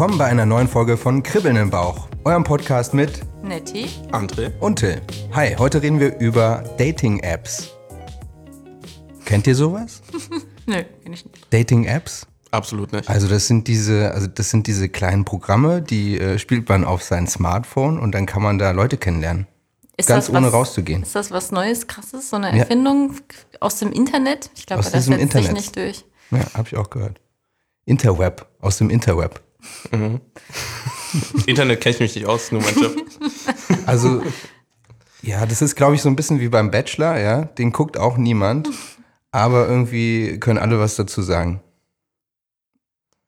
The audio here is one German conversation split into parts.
Willkommen bei einer neuen Folge von Kribbeln im Bauch, eurem Podcast mit Netti. André. und Till. Hi, heute reden wir über Dating-Apps. Kennt ihr sowas? Nö, kenn ich nicht. Dating-Apps? Absolut nicht. Also das sind diese, also das sind diese kleinen Programme, die äh, spielt man auf sein Smartphone und dann kann man da Leute kennenlernen. Ist Ganz das ohne was, rauszugehen. Ist das was Neues, krasses? So eine Ja. Erfindung aus dem Internet? Ich glaube, das setzt sich Internet. nicht durch. Ja, habe ich auch gehört. Interweb, aus dem Interweb. Internet kenne ich mich nicht aus, nur manche. Also, ja, das ist, glaube ich, so ein bisschen wie beim Bachelor, ja. Den guckt auch niemand, aber irgendwie können alle was dazu sagen.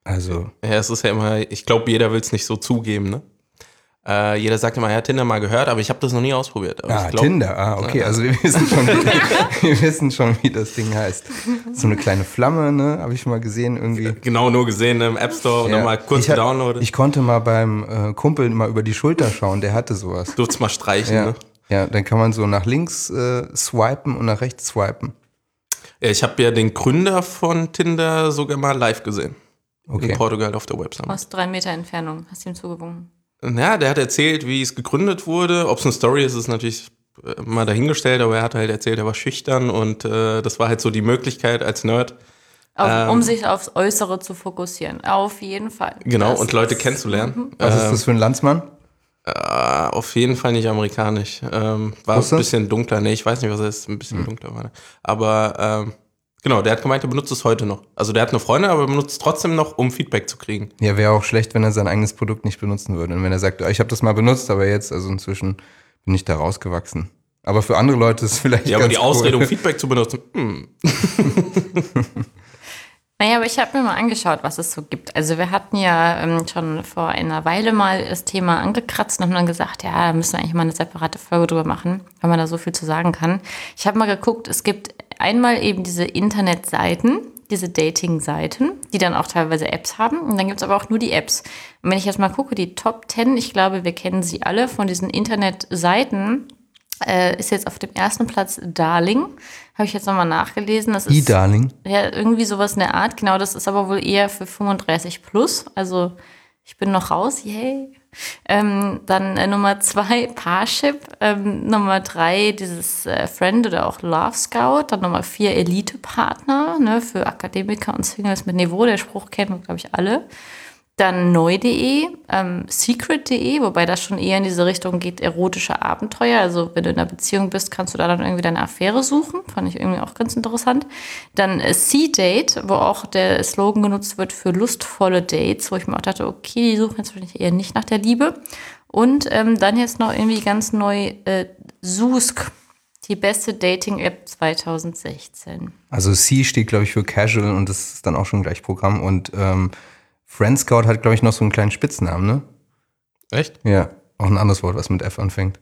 Also, ja, es ist ja immer, ich glaube, jeder will es nicht so zugeben, ne? Äh, jeder sagt immer, er hat Tinder mal gehört, aber ich habe das noch nie ausprobiert. Aber ah, ich glaub, Tinder, ah, okay, also wir wissen, schon, wie, wir wissen schon, wie das Ding heißt. So eine kleine Flamme, ne, habe ich mal gesehen irgendwie. Genau, nur gesehen im App Store und Ja. dann mal kurz gedownloadet. ich konnte mal beim äh, Kumpel mal über die Schulter schauen, der hatte sowas. Durft's mal streichen, Ja, ne? ja, dann kann man so nach links äh, swipen und nach rechts swipen. Ja, ich habe ja den Gründer von Tinder sogar mal live gesehen. Okay. In Portugal auf der Website. Aus drei Meter Entfernung hast du ihm zugewunken. Ja, der hat erzählt, wie es gegründet wurde. Ob es eine Story ist, ist natürlich äh, mal dahingestellt, aber er hat halt erzählt, er war schüchtern und äh, das war halt so die Möglichkeit als Nerd, Auf, Ähm. um sich aufs Äußere zu fokussieren. Auf jeden Fall. genau, Das und Leute kennenzulernen. Was ist Ähm, das für ein Landsmann? äh, auf jeden Fall nicht amerikanisch. Ähm, war Russe? ein bisschen dunkler. Nee, ich weiß nicht, was er ist. Ein bisschen dunkler war. er. Aber ähm, genau, der hat gemeint, er benutzt es heute noch. Also der hat eine Freundin, aber benutzt es trotzdem noch, um Feedback zu kriegen. Ja, wäre auch schlecht, wenn er sein eigenes Produkt nicht benutzen würde. Und wenn er sagt, "Ah, ich habe das mal benutzt, aber jetzt, also inzwischen bin ich da rausgewachsen. Aber für andere Leute ist es vielleicht Ja, aber die Ausrede, cool. um Feedback zu benutzen, hm, Naja, aber ich habe mir mal angeschaut, was es so gibt. Also wir hatten ja ähm, schon vor einer Weile mal das Thema angekratzt und haben dann gesagt, ja, da müssen wir eigentlich mal eine separate Folge drüber machen, weil man da so viel zu sagen kann. Ich habe mal geguckt, es gibt einmal eben diese Internetseiten, diese Dating-Seiten, die dann auch teilweise Apps haben. Und dann gibt es aber auch nur die Apps. Und wenn ich jetzt mal gucke, die Top 10, ich glaube, wir kennen sie alle von diesen Internetseiten, äh, ist jetzt auf dem ersten Platz Darling. Habe ich jetzt nochmal nachgelesen. Das ist E-Darling. ja, irgendwie sowas in der Art. Genau, das ist aber wohl eher für 35 plus. Also ich bin noch raus, yay. Ähm, dann äh, Nummer zwei, Parship. Ähm, Nummer drei, dieses äh, Friend oder auch Love Scout. Dann Nummer vier, Elite-Partner ne, für Akademiker und Singles mit Niveau. Der Spruch kennen wir, glaube ich, alle. Dann neu.de, ähm, secret.de, wobei das schon eher in diese Richtung geht, erotische Abenteuer. Also wenn du in einer Beziehung bist, kannst du da dann irgendwie deine Affäre suchen. Fand ich irgendwie auch ganz interessant. Dann äh, C-Date, wo auch der Slogan genutzt wird für lustvolle Dates, wo ich mir auch dachte, okay, die suchen jetzt wahrscheinlich eher nicht nach der Liebe. Und ähm, dann jetzt noch irgendwie ganz neu äh, Susk, die beste Dating-App 2016. Also C steht, glaube ich, für Casual und das ist dann auch schon gleich Programm. Und ähm, Friend Scout hat, glaube ich, noch so einen kleinen Spitznamen, ne? echt? Ja, auch ein anderes Wort, was mit F anfängt.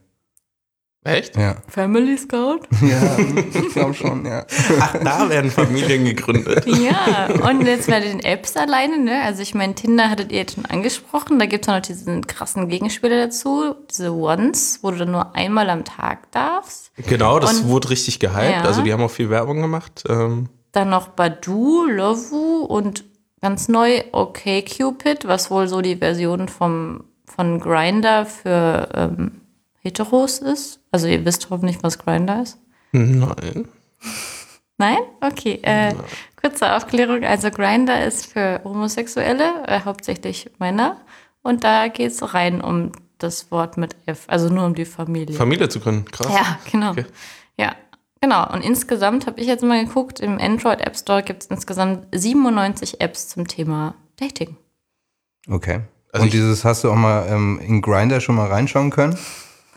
Echt? Ja, Family Scout? ja ich glaube schon, ja. Ach, da werden Familien gegründet. Ja, und jetzt bei den Apps alleine, ne? Also ich meine, Tinder hattet ihr jetzt schon angesprochen, da gibt es auch noch diesen krassen Gegenspieler dazu, diese Ones, wo du dann nur einmal am Tag darfst. Genau, das Und- wurde richtig gehypt. Ja. Also die haben auch viel Werbung gemacht. Ähm, Dann noch Badu, Lovu und ganz neu OkCupid, was wohl so die Version vom, von Grinder für ähm, Heteros ist. Also ihr wisst hoffentlich, was Grinder ist. nein. Nein? Okay. Äh, kurze Aufklärung. Also Grinder ist für Homosexuelle, äh, hauptsächlich Männer. Und da geht es rein um das Wort mit F, also nur um die Familie. Familie zu gründen, krass. ja, genau. Okay. Ja, genau. Und insgesamt habe ich jetzt mal geguckt, im Android App Store gibt es insgesamt 97 Apps zum Thema Dating. Okay. Also und dieses hast du auch mal ähm, in Grinder schon mal reinschauen können?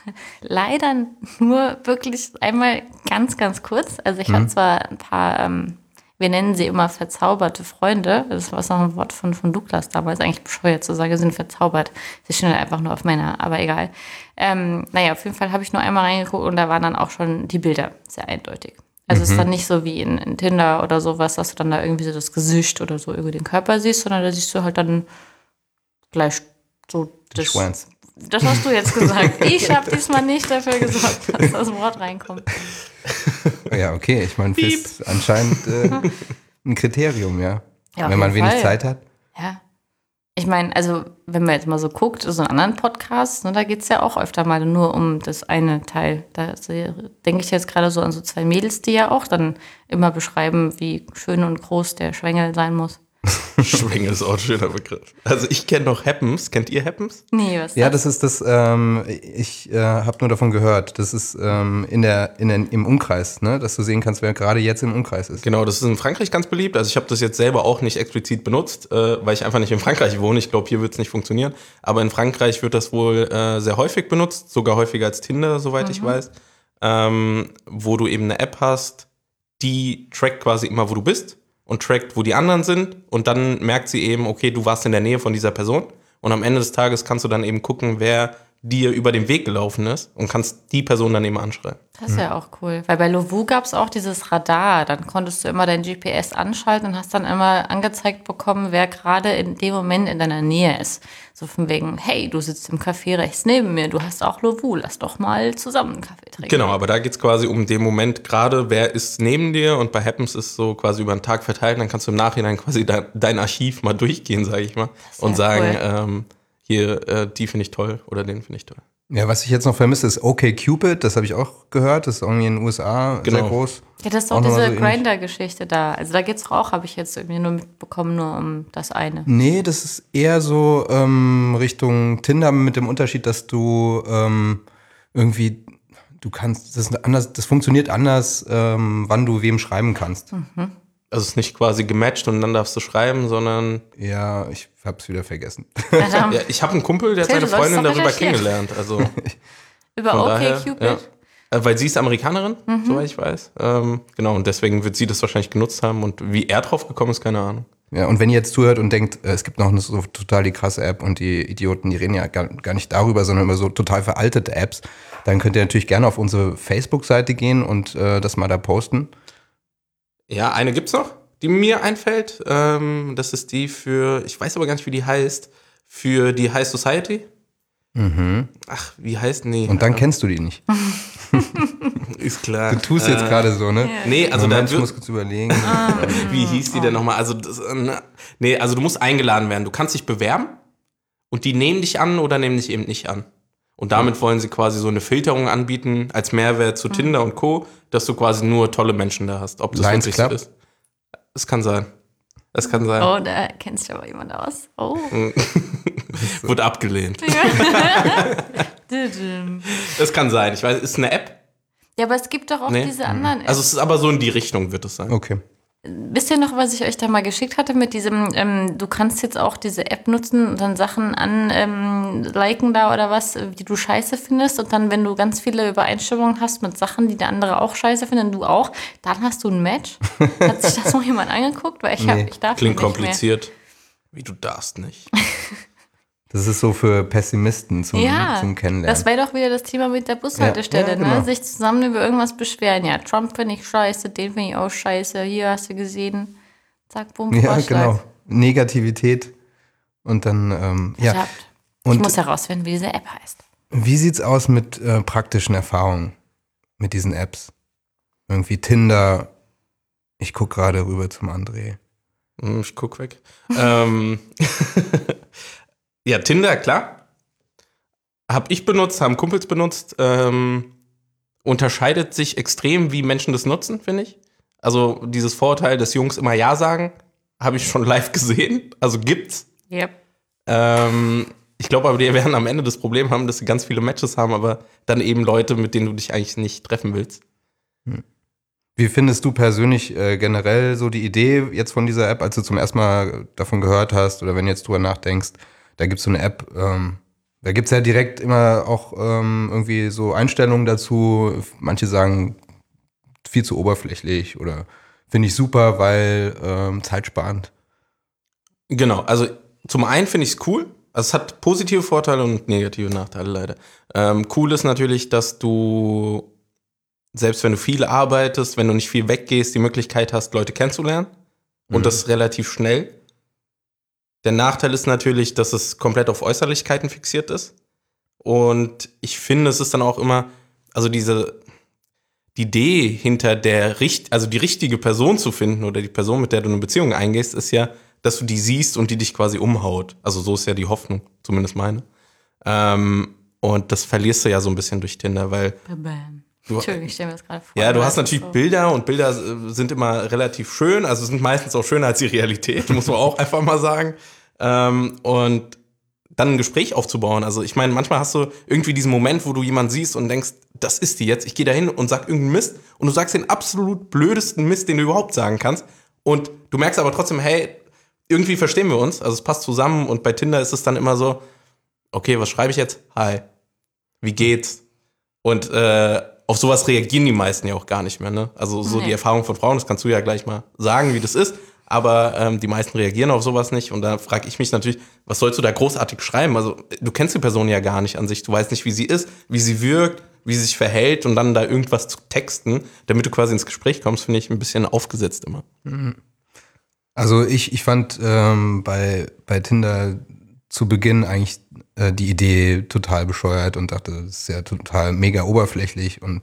Leider nur wirklich einmal ganz, ganz kurz. Also ich habe zwar ein paar, ähm, wir nennen sie immer verzauberte Freunde. Das war noch ein Wort von, von Douglas damals. Eigentlich bescheuert zu sagen, sie sind verzaubert. Sie stehen halt einfach nur auf Männer, aber egal. Ähm, naja, auf jeden Fall habe ich nur einmal reingeguckt und da waren dann auch schon die Bilder sehr eindeutig. Also es ist dann nicht so wie in, in Tinder oder sowas, dass du dann da irgendwie so das Gesicht oder so über den Körper siehst, sondern da siehst du halt dann gleich so das, Schwanz. Das hast du jetzt gesagt. Ich habe diesmal nicht dafür gesorgt, dass das Wort reinkommt. Ja, okay. Ich meine, ist anscheinend äh, ein Kriterium, ja. Ja, Wenn man wenig Fall. Zeit hat. Ja. Ich meine, also wenn man jetzt mal so guckt, so einen anderen Podcast, ne, da geht es ja auch öfter mal nur um das eine Teil. Da denke ich jetzt gerade so an so zwei Mädels, die ja auch dann immer beschreiben, wie schön und groß der Schwengel sein muss. Schwingel ist auch ein schöner Begriff. Also ich kenne noch Happens. Kennt ihr Happens? Nee, was ist Ja, das? ist das, ähm, ich äh, habe nur davon gehört. Das ist ähm, in der, in den, im Umkreis, ne? dass du sehen kannst, wer gerade jetzt im Umkreis ist. Genau, das ist in Frankreich ganz beliebt. Also ich habe das jetzt selber auch nicht explizit benutzt, äh, weil ich einfach nicht in Frankreich wohne. Ich glaube, hier wird es nicht funktionieren. Aber in Frankreich wird das wohl äh, sehr häufig benutzt, sogar häufiger als Tinder, soweit ich weiß. Ähm, wo du eben eine App hast, die trackt quasi immer, wo du bist und trackt, wo die anderen sind. Und dann merkt sie eben, okay, du warst in der Nähe von dieser Person. Und am Ende des Tages kannst du dann eben gucken, wer dir über den Weg gelaufen ist und kannst die Person dann eben anschreiben. Das ist ja auch cool. Weil bei Lovu gab es auch dieses Radar. Dann konntest du immer dein GPS anschalten und hast dann immer angezeigt bekommen, wer gerade in dem Moment in deiner Nähe ist. So von wegen, hey, du sitzt im Café rechts neben mir, du hast auch Lovu, lass doch mal zusammen einen Kaffee trinken. Genau, aber da geht's quasi um den Moment gerade, wer ist neben dir und bei Happens ist so quasi über den Tag verteilt, dann kannst du im Nachhinein quasi dein, dein Archiv mal durchgehen, sage ich mal, und ja sagen, cool. ähm, hier, äh, die finde ich toll oder den finde ich toll. Ja, was ich jetzt noch vermisse, ist OkCupid. Das habe ich auch gehört. Das ist irgendwie in den USA sehr Genau. groß. Ja, das ist doch Auch diese so. Grinder-Geschichte da. Also da geht's auch, habe ich jetzt irgendwie nur mitbekommen, nur um das eine. Nee, das ist eher so ähm, Richtung Tinder mit dem Unterschied, dass du ähm, irgendwie, du kannst, das, ist anders, das funktioniert anders, ähm, wann du wem schreiben kannst. Also es ist nicht quasi gematcht und dann darfst du schreiben, sondern Ja, ich hab's wieder vergessen. Ja, ich habe einen Kumpel, der hat seine Freundin darüber kennengelernt. Also Über von daher, OkCupid? ja. Äh, Weil sie ist Amerikanerin, soweit ich weiß. Ähm, genau, und deswegen wird sie das wahrscheinlich genutzt haben. Und wie er drauf gekommen ist, keine Ahnung. Ja, und wenn ihr jetzt zuhört und denkt, äh, es gibt noch eine so total die krasse App und die Idioten, die reden ja gar, gar nicht darüber, sondern über so total veraltete Apps, dann könnt ihr natürlich gerne auf unsere Facebook-Seite gehen und äh, das mal da posten. Ja, eine gibt's noch, die mir einfällt. Ähm, das ist die für, ich weiß aber gar nicht, wie die heißt, für die High Society. Ach, wie heißt die? Mhm. Und dann kennst du die nicht. ist klar. Du tust jetzt Äh, gerade so, ne? Nee, also Moment, da ich muss kurz überlegen. Wie hieß die denn nochmal? Also, das, äh, na, nee, also du musst eingeladen werden. Du kannst dich bewerben und die nehmen dich an oder nehmen dich eben nicht an. Und damit wollen sie quasi so eine Filterung anbieten als Mehrwert zu Tinder und Co., dass du quasi nur tolle Menschen da hast. Ob das Lions wirklich so Club? ist. Es kann sein. Es kann sein. Oh, da kennst du aber jemand aus. Oh. Wird abgelehnt. Es kann sein. Ich weiß, ist eine App? Ja, aber es gibt doch auch Nee. diese anderen Apps. Also es ist aber so in die Richtung wird es sein. Okay. Wisst ihr noch, was ich euch da mal geschickt hatte mit diesem, ähm, du kannst jetzt auch diese App nutzen und dann Sachen an ähm, liken da oder was, äh, die du scheiße findest und dann, wenn du ganz viele Übereinstimmungen hast mit Sachen, die der andere auch scheiße findet und du auch, dann hast du ein Match. Hat sich das noch jemand angeguckt? Weil ich, hab, Nee. ich darf Klingt nicht mehr. kompliziert. Wie du darfst nicht. Das ist so für Pessimisten zum, Ja, zum Kennenlernen. das wäre doch wieder das Thema mit der Bushaltestelle, Ja, ja, genau. ne? Sich zusammen über irgendwas beschweren. Ja, Trump finde ich scheiße, den finde ich auch scheiße. Hier hast du gesehen. Zack, bumm, ja, Vorschlag. genau. Negativität. Und dann, ähm, ja. Verdammt. Ich Und muss herausfinden, wie diese App heißt. wie sieht's aus mit äh, praktischen Erfahrungen mit diesen Apps? Irgendwie Tinder. Ich guck gerade rüber zum André. Hm, Ich guck weg. ähm, ja, Tinder, klar. Hab ich benutzt, haben Kumpels benutzt. Ähm, unterscheidet sich extrem, wie Menschen das nutzen, finde ich. Also dieses Vorurteil, dass Jungs immer Ja sagen, habe ich schon live gesehen. Also gibt's. Yep. Ähm, ich glaube aber, die werden am Ende das Problem haben, dass sie ganz viele Matches haben, aber dann eben Leute, mit denen du dich eigentlich nicht treffen willst. Wie findest du persönlich äh, generell so die Idee jetzt von dieser App, als du zum ersten Mal davon gehört hast oder wenn du jetzt drüber nachdenkst, da gibt's so eine App, ähm, da gibt's ja direkt immer auch ähm, irgendwie so Einstellungen dazu. Manche sagen viel zu oberflächlich oder finde ich super, weil ähm, zeitsparend. Genau, also zum einen finde ich es cool. Also es hat positive Vorteile und negative Nachteile leider. Ähm, cool ist natürlich, dass du, selbst wenn du viel arbeitest, wenn du nicht viel weggehst, die Möglichkeit hast, Leute kennenzulernen. Und das relativ schnell. Der Nachteil ist natürlich, dass es komplett auf Äußerlichkeiten fixiert ist. Und ich finde, es ist dann auch immer, also diese die Idee hinter der richt, also die richtige Person zu finden oder die Person, mit der du eine Beziehung eingehst, ist ja, dass du die siehst und die dich quasi umhaut. Also so ist ja die Hoffnung, zumindest meine. Ähm, und das verlierst du ja so ein bisschen durch Tinder, weil Bam. Du- Entschuldigung, ich stelle mir das gerade vor. ja, du hast natürlich so. Bilder und Bilder äh, sind immer relativ schön, also sind meistens auch schöner als die Realität, muss man auch einfach mal sagen. Ähm, und dann ein Gespräch aufzubauen. Also ich meine, manchmal hast du irgendwie diesen Moment, wo du jemanden siehst und denkst, das ist die jetzt. Ich gehe da hin und sag irgendeinen Mist und du sagst den absolut blödesten Mist, den du überhaupt sagen kannst. Und du merkst aber trotzdem, hey, irgendwie verstehen wir uns. Also es passt zusammen und bei Tinder ist es dann immer so, okay, was schreibe ich jetzt? Hi. Wie geht's? Und äh, auf sowas reagieren die meisten ja auch gar nicht mehr. Ne? Also so Nee. die Erfahrung von Frauen, das kannst du ja gleich mal sagen, wie das ist. Aber ähm, die meisten reagieren auf sowas nicht. Und da frage ich mich natürlich, was sollst du da großartig schreiben? Also du kennst die Person ja gar nicht an sich. Du weißt nicht, wie sie ist, wie sie wirkt, wie sie sich verhält und dann da irgendwas zu texten, damit du quasi ins Gespräch kommst, finde ich ein bisschen aufgesetzt immer. Also ich, ich fand ähm, bei, bei Tinder zu Beginn eigentlich äh, die Idee total bescheuert und dachte, das ist ja total mega oberflächlich und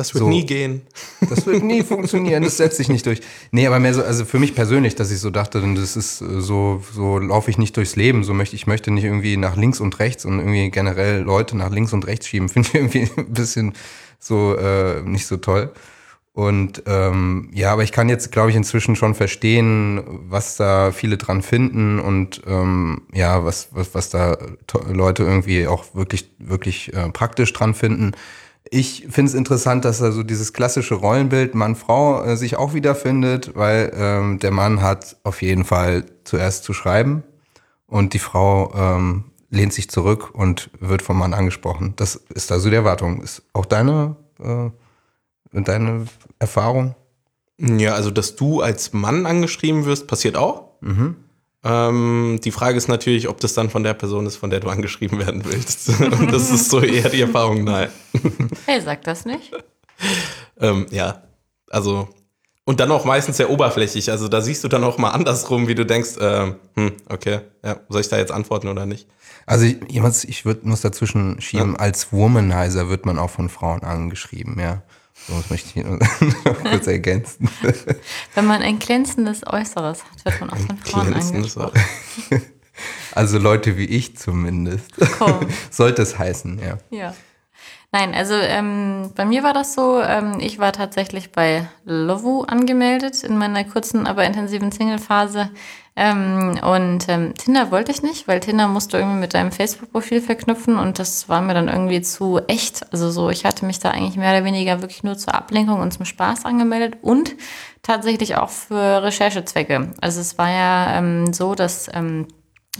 Das wird So. nie gehen. das wird nie funktionieren, das setzt sich nicht durch. Nee, aber mehr so, also für mich persönlich, dass ich so dachte, denn das ist äh, so, so laufe ich nicht durchs Leben, so möchte ich möchte nicht irgendwie nach links und rechts und irgendwie generell Leute nach links und rechts schieben, finde ich irgendwie ein bisschen so äh, nicht so toll. Und ähm, ja, aber ich kann jetzt, glaube ich, inzwischen schon verstehen, was da viele dran finden und ähm, ja, was, was, was da Leute irgendwie auch wirklich, wirklich äh, praktisch dran finden. Ich finde es interessant, dass da so dieses klassische Rollenbild Mann-Frau äh, sich auch wiederfindet, weil ähm, der Mann hat auf jeden Fall zuerst zu schreiben und die Frau ähm, lehnt sich zurück und wird vom Mann angesprochen. Das ist also die Erwartung. Ist auch deine, äh, deine Erfahrung? Ja, also dass du als Mann angeschrieben wirst, passiert auch. Ähm, die Frage ist natürlich, ob das dann von der Person ist, von der du angeschrieben werden willst. Und das ist so eher die Erfahrung, nein. Hey, sag das nicht. Ähm, ja, also und dann auch meistens sehr oberflächlich. Also da siehst du dann auch mal andersrum, wie du denkst, ähm, hm, okay, ja, soll ich da jetzt antworten oder nicht? Also ich, jemand- ich würd, muss dazwischen schieben, als Womanizer wird man auch von Frauen angeschrieben, ja. So, das möchte ich noch kurz ergänzen. Wenn man ein glänzendes Äußeres hat, wird man auch von Frauen angesprochen. Also Leute wie ich zumindest. Komm. Sollte es heißen, ja. Ja. Nein, also ähm, bei mir war das so, ähm, ich war tatsächlich bei Lovu angemeldet in meiner kurzen, aber intensiven Single-Phase. Ähm, und ähm, Tinder wollte ich nicht, weil Tinder musst du irgendwie mit deinem Facebook-Profil verknüpfen und das war mir dann irgendwie zu echt. Also so, ich hatte mich da eigentlich mehr oder weniger wirklich nur zur Ablenkung und zum Spaß angemeldet und tatsächlich auch für Recherchezwecke. Also es war ja ähm, so, dass ähm,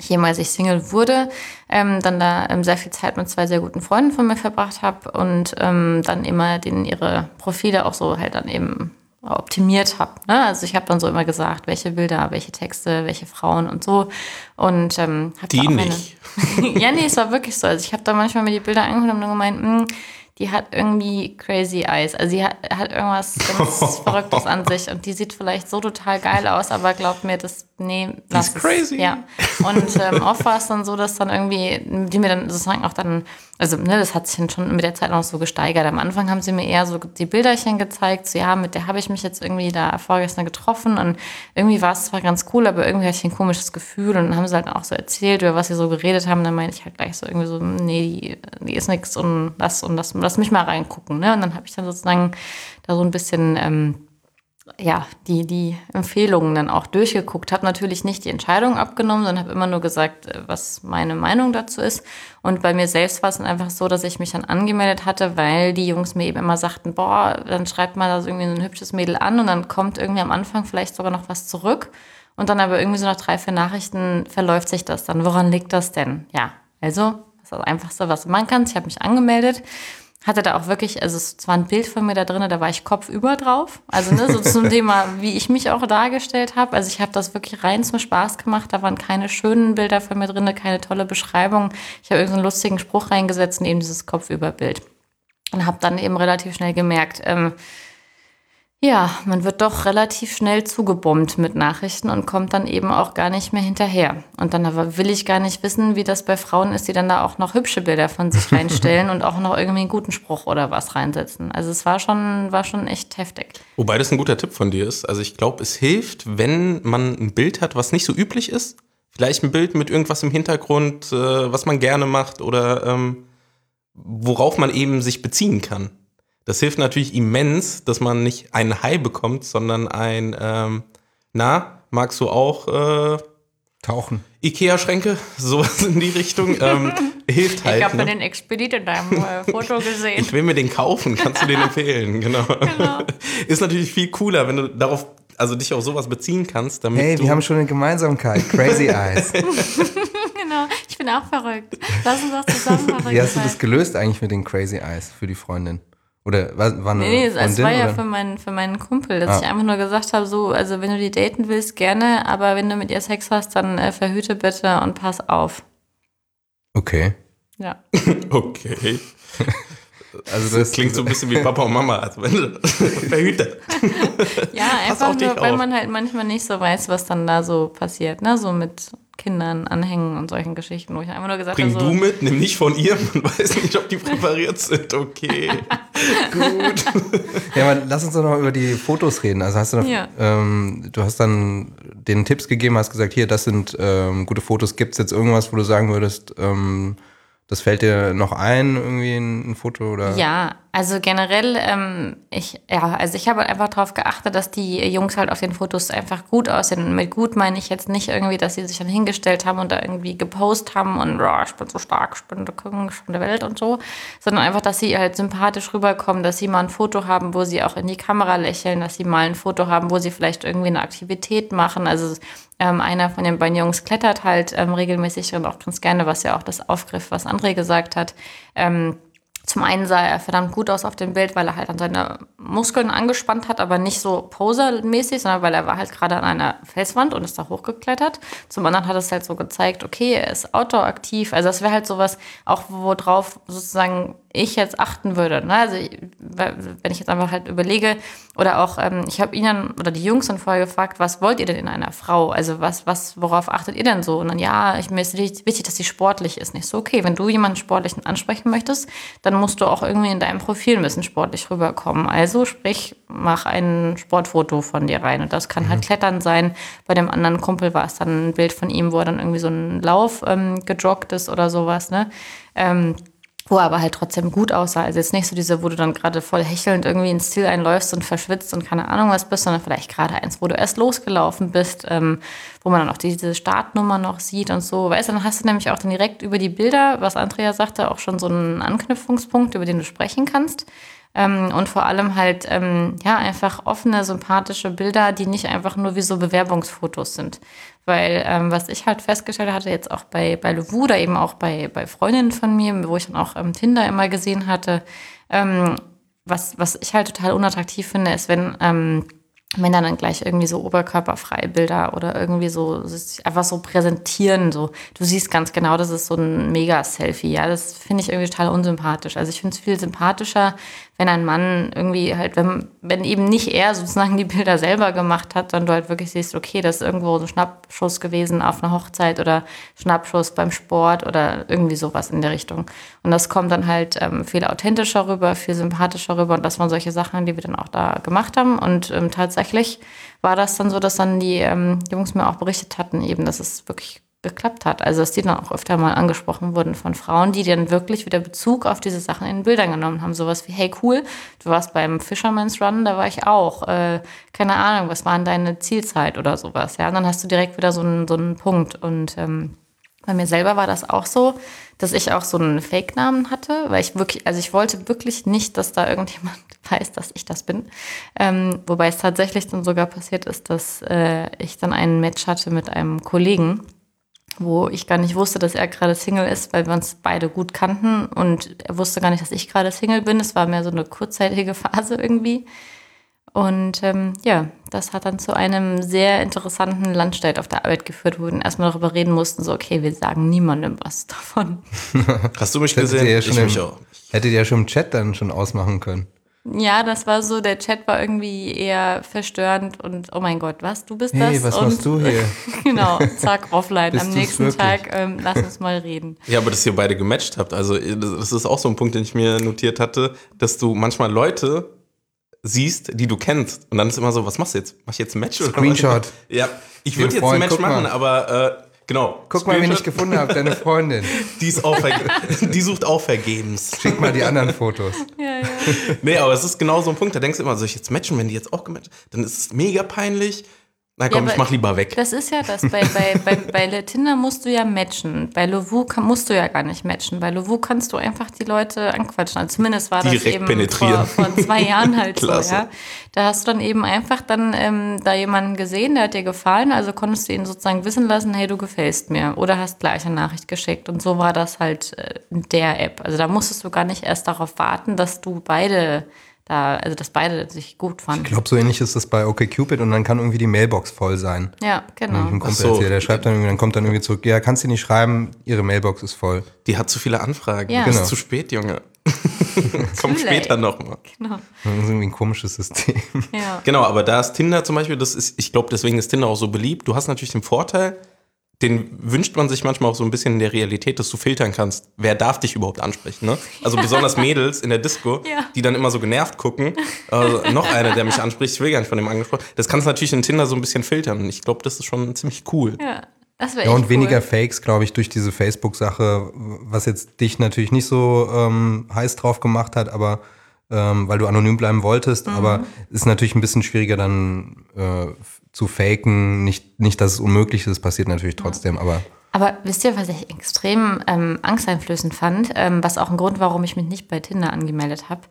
jemals ich Single wurde, ähm, dann da ähm, sehr viel Zeit mit zwei sehr guten Freunden von mir verbracht habe und ähm, dann immer denen ihre Profile auch so halt dann eben optimiert habe. Ne? Also ich habe dann so immer gesagt, welche Bilder, welche Texte, welche Frauen und so. Und ähm, hab Die nicht. ja, nee, es war wirklich so. Also ich habe da manchmal mir die Bilder angeguckt und dann gemeint, "Hm, die hat irgendwie crazy eyes. Also sie hat, hat irgendwas ganz Verrücktes an sich und die sieht vielleicht so total geil aus, aber glaubt mir, das, nee, lass ist crazy. Ja. Und ähm, oft war es dann so, dass dann irgendwie, die mir dann sozusagen auch dann, also ne, das hat sich dann schon mit der Zeit noch so gesteigert. Am Anfang haben sie mir eher so die Bilderchen gezeigt, so ja, mit der habe ich mich jetzt irgendwie da vorgestern getroffen und irgendwie war es zwar ganz cool, aber irgendwie hatte ich ein komisches Gefühl und dann haben sie halt auch so erzählt, über was sie so geredet haben, dann meinte ich halt gleich so irgendwie so, nee, die, die ist nix und das und das, lass mich mal reingucken, ne? Und dann habe ich dann sozusagen da so ein bisschen ähm, ja, die, die Empfehlungen dann auch durchgeguckt. Habe natürlich nicht die Entscheidung abgenommen, sondern habe immer nur gesagt, äh, was meine Meinung dazu ist. Und bei mir selbst war es dann einfach so, dass ich mich dann angemeldet hatte, weil die Jungs mir eben immer sagten, boah, dann schreibt mal da so irgendwie so ein hübsches Mädel an und dann kommt irgendwie am Anfang vielleicht sogar noch was zurück. Und dann aber irgendwie so nach drei, vier Nachrichten verläuft sich das dann. Woran liegt das denn? Ja, also, das ist das Einfachste, was man kann. Ich habe mich angemeldet hatte da auch wirklich, also es war ein Bild von mir da drin, da war ich kopfüber drauf. Also ne, so zum Thema, wie ich mich auch dargestellt habe. Also ich habe das wirklich rein zum Spaß gemacht. Da waren keine schönen Bilder von mir drin, keine tolle Beschreibung. Ich habe irgendeinen lustigen Spruch reingesetzt und eben dieses Kopfüberbild. Und habe dann eben relativ schnell gemerkt, ähm, Ja, man wird doch relativ schnell zugebombt mit Nachrichten und kommt dann eben auch gar nicht mehr hinterher. Und dann aber will ich gar nicht wissen, wie das bei Frauen ist, die dann da auch noch hübsche Bilder von sich reinstellen und auch noch irgendwie einen guten Spruch oder was reinsetzen. Also es war schon, war schon echt heftig. Wobei das ein guter Tipp von dir ist. Also ich glaube, es hilft, wenn man ein Bild hat, was nicht so üblich ist. Vielleicht ein Bild mit irgendwas im Hintergrund, äh, was man gerne macht oder ähm, worauf man eben sich beziehen kann. Das hilft natürlich immens, dass man nicht einen Hai bekommt, sondern ein, ähm, na, magst du auch äh, Tauchen. Ikea-Schränke, sowas in die Richtung, ähm, hilft halt. ich habe ne? den Expedit in deinem äh, Foto gesehen. Ich will mir den kaufen, kannst du den empfehlen, genau. Genau. Ist natürlich viel cooler, wenn du darauf, also dich auf sowas beziehen kannst, damit Hey, du wir haben schon eine Gemeinsamkeit. Crazy Eyes. genau, ich bin auch verrückt. Lass uns doch zusammen verrückt Wie hast du das gelöst eigentlich mit den Crazy Eyes für die Freundin? Oder war, eine Nee, nee, es war ja oder? für meinen, für meinen Kumpel, dass Ah. ich einfach nur gesagt habe, so, also wenn du die daten willst, gerne, aber wenn du mit ihr Sex hast, dann äh, verhüte bitte und pass auf. Okay. Ja. Okay. Also das Klingt so ein bisschen wie Papa und Mama, also wenn du verhüte. Ja, einfach nur, weil auf. man halt manchmal nicht so weiß, was dann da so passiert, ne? So mit Kindern anhängen und solchen Geschichten, wo ich einfach nur gesagt Bring habe, du so, mit, nimm nicht von ihr, man weiß nicht, ob die präpariert sind. Okay. Gut. Ja, aber lass uns doch noch über die Fotos reden. Also hast du noch, Ja. ähm, du hast dann den Tipps gegeben, hast gesagt, hier, das sind ähm, gute Fotos. Gibt es jetzt irgendwas, wo du sagen würdest, ähm, das fällt dir noch ein, irgendwie ein, ein Foto oder? Ja, also generell, ähm, ich, ja, also ich habe einfach darauf geachtet, dass die Jungs halt auf den Fotos einfach gut aussehen. Und mit gut meine ich jetzt nicht irgendwie, dass sie sich dann hingestellt haben und da irgendwie gepostet haben und oh, ich bin so stark, ich bin der König von der Welt und so, sondern einfach, dass sie halt sympathisch rüberkommen, dass sie mal ein Foto haben, wo sie auch in die Kamera lächeln, dass sie mal ein Foto haben, wo sie vielleicht irgendwie eine Aktivität machen. Also ähm, einer von den beiden Jungs klettert halt ähm, regelmäßig und auch ganz gerne, was ja auch das aufgriff, was André gesagt hat. Ähm, zum einen sah er verdammt gut aus auf dem Bild, weil er halt an seine Muskeln angespannt hat, aber nicht so posermäßig, sondern weil er war halt gerade an einer Felswand und ist da hochgeklettert. Zum anderen hat es halt so gezeigt, okay, er ist outdoor-aktiv. Also das wäre halt sowas, auch worauf sozusagen ich jetzt achten würde. Ne? Also wenn ich jetzt einfach halt überlege, oder auch, ähm, ich habe ihn dann, oder die Jungs dann vorher gefragt, was wollt ihr denn in einer Frau? Also was, was, worauf achtet ihr denn so? Und dann, ja, ich, mir ist wichtig, dass sie sportlich ist. Nicht so, okay, wenn du jemanden sportlichen ansprechen möchtest, dann musst du auch irgendwie in deinem Profil ein bisschen sportlich rüberkommen. Also sprich, mach ein Sportfoto von dir rein. Und das kann halt Klettern sein. Bei dem anderen Kumpel war es dann ein Bild von ihm, wo er dann irgendwie so einen Lauf ähm, gejoggt ist oder sowas, ne? Ähm, wo er aber halt trotzdem gut aussah. Also jetzt nicht so diese, wo du dann gerade voll hechelnd irgendwie ins Ziel einläufst und verschwitzt und keine Ahnung was bist, sondern vielleicht gerade eins, wo du erst losgelaufen bist, ähm, wo man dann auch diese Startnummer noch sieht und so. Weißt du, dann hast du nämlich auch dann direkt über die Bilder, was Andrea sagte, auch schon so einen Anknüpfungspunkt, über den du sprechen kannst. Ähm, und vor allem halt, ähm, ja, einfach offene, sympathische Bilder, die nicht einfach nur wie so Bewerbungsfotos sind. Weil, ähm, was ich halt festgestellt hatte, jetzt auch bei, bei Levu oder eben auch bei, bei Freundinnen von mir, wo ich dann auch ähm, Tinder immer gesehen hatte, ähm, was, was ich halt total unattraktiv finde, ist, wenn ähm, Männer dann gleich irgendwie so oberkörperfreie Bilder oder irgendwie so sich einfach so präsentieren. So, du siehst ganz genau, das ist so ein Mega-Selfie. Ja, das finde ich irgendwie total unsympathisch. Also ich finde es viel sympathischer, wenn ein Mann irgendwie halt, wenn, wenn eben nicht er sozusagen die Bilder selber gemacht hat, sondern du halt wirklich siehst, okay, das ist irgendwo so ein Schnappschuss gewesen auf einer Hochzeit oder Schnappschuss beim Sport oder irgendwie sowas in der Richtung. Und das kommt dann halt ähm, viel authentischer rüber, viel sympathischer rüber. Und das waren solche Sachen, die wir dann auch da gemacht haben. Und ähm, tatsächlich war das dann so, dass dann die ähm, Jungs mir auch berichtet hatten, eben, dass es wirklich geklappt hat. Also dass die dann auch öfter mal angesprochen wurden von Frauen, die dann wirklich wieder Bezug auf diese Sachen in den Bildern genommen haben. Sowas wie, hey cool, du warst beim Fisherman's Run, da war ich auch. Äh, keine Ahnung, was war denn deine Zielzeit oder sowas. Ja, und dann hast du direkt wieder so einen, so einen Punkt. Und ähm, bei mir selber war das auch so, dass ich auch so einen Fake-Namen hatte, weil ich wirklich, also ich wollte wirklich nicht, dass da irgendjemand weiß, dass ich das bin. Ähm, wobei es tatsächlich dann sogar passiert ist, dass äh, ich dann einen Match hatte mit einem Kollegen, wo ich gar nicht wusste, dass er gerade Single ist, weil wir uns beide gut kannten und er wusste gar nicht, dass ich gerade Single bin. Es war mehr so eine kurzzeitige Phase irgendwie. Und ähm, ja, das hat dann zu einem sehr interessanten Landstreit auf der Arbeit geführt, wo wir dann erstmal darüber reden mussten, so, okay, wir sagen niemandem was davon. Hast du mich Hättet gesehen? ihr ja ich schon mich im, auch. hättet ihr ja schon im Chat dann schon ausmachen können. Ja, das war so, der Chat war irgendwie eher verstörend und oh mein Gott, was, du bist Hey, das? was und, machst du hier? genau, zack, offline. Bist Am nächsten wirklich? Tag, ähm, lass uns mal reden. Ja, aber dass ihr beide gematcht habt. Also, das ist auch so ein Punkt, den ich mir notiert hatte, dass du manchmal Leute siehst, die du kennst. Und dann ist immer so, was machst du jetzt? Mach ich jetzt ein Match oder Screenshot. was? Ja, ich würde jetzt ein Match machen, aber äh, genau. Guck mal, wen ich gefunden habe, deine Freundin. die, ist auch die sucht auch vergebens. Schick mal die anderen Fotos. Ja, ja. Nee, aber es ist genau so ein Punkt, da denkst du immer, soll ich jetzt matchen, wenn die jetzt auch gematcht dann ist es mega peinlich. Na komm, Ja, ich mach lieber weg. Das ist ja das. Bei, bei, bei, bei Tinder musst du ja matchen. Bei Lovoo musst du ja gar nicht matchen. Bei Lovoo kannst du einfach die Leute anquatschen. Also zumindest war das Direkt eben penetrieren. vor, vor zwei Jahren halt so. Ja. Da hast du dann eben einfach dann ähm, da jemanden gesehen, der hat dir gefallen. Also konntest du ihn sozusagen wissen lassen, hey, du gefällst mir. Oder hast gleich eine Nachricht geschickt. Und so war das halt äh, in der App. Also da musstest du gar nicht erst darauf warten, dass du beide also dass beide sich gut fanden. Ich glaube, so ähnlich ist das bei OkCupid und dann kann irgendwie die Mailbox voll sein. Ja, genau. Ein Kumpel so. erzählt, der schreibt dann irgendwie, dann kommt dann irgendwie zurück, ja, kannst du nicht schreiben, ihre Mailbox ist voll. Die hat zu viele Anfragen. Ja. Ist Genau. zu spät, Junge. Komm late. später nochmal. genau. Das ist irgendwie ein komisches System. Ja. Genau, aber da ist Tinder zum Beispiel, das ist, ich glaube, deswegen ist Tinder auch so beliebt. Du hast natürlich den Vorteil, den wünscht man sich manchmal auch so ein bisschen in der Realität, dass du filtern kannst. Wer darf dich überhaupt ansprechen, ne? Also besonders Mädels in der Disco, Ja. die dann immer so genervt gucken. Also noch einer, der mich anspricht, ich will gar nicht von dem angesprochen. Das kannst du natürlich in Tinder so ein bisschen filtern. Ich glaube, das ist schon ziemlich cool. Ja, das wäre Ja, und echt weniger cool. Fakes, glaube ich, durch diese Facebook-Sache, was jetzt dich natürlich nicht so ähm, heiß drauf gemacht hat, aber ähm, weil du anonym bleiben wolltest, Mhm. aber ist natürlich ein bisschen schwieriger dann äh, zu faken. Nicht, nicht, dass es unmöglich ist, passiert natürlich trotzdem, aber Aber wisst ihr, was ich extrem ähm, angsteinflößend fand, ähm, was auch ein Grund, warum ich mich nicht bei Tinder angemeldet habe?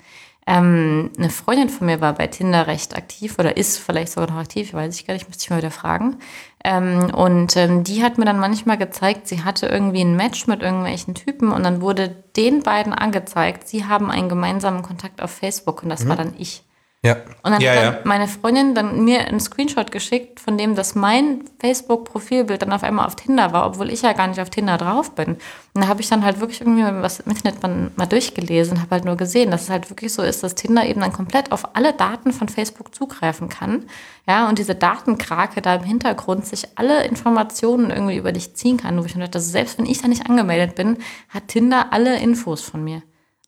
Ähm, eine Freundin von mir war bei Tinder recht aktiv oder ist vielleicht sogar noch aktiv, weiß ich gar nicht, müsste ich mal wieder fragen. Ähm, und ähm, die hat mir dann manchmal gezeigt, sie hatte irgendwie ein Match mit irgendwelchen Typen und dann wurde den beiden angezeigt, sie haben einen gemeinsamen Kontakt auf Facebook und das war dann ich. Ja. Und dann Ja, hat dann ja. meine Freundin dann mir einen Screenshot geschickt, von dem, dass mein Facebook-Profilbild dann auf einmal auf Tinder war, obwohl ich ja gar nicht auf Tinder drauf bin. Und da habe ich dann halt wirklich irgendwie mal was im Internet mal, mal durchgelesen, habe halt nur gesehen, dass es halt wirklich so ist, dass Tinder eben dann komplett auf alle Daten von Facebook zugreifen kann. Ja, und diese Datenkrake da im Hintergrund sich alle Informationen irgendwie über dich ziehen kann. Wo ich mir dachte, dass selbst wenn ich da nicht angemeldet bin, hat Tinder alle Infos von mir.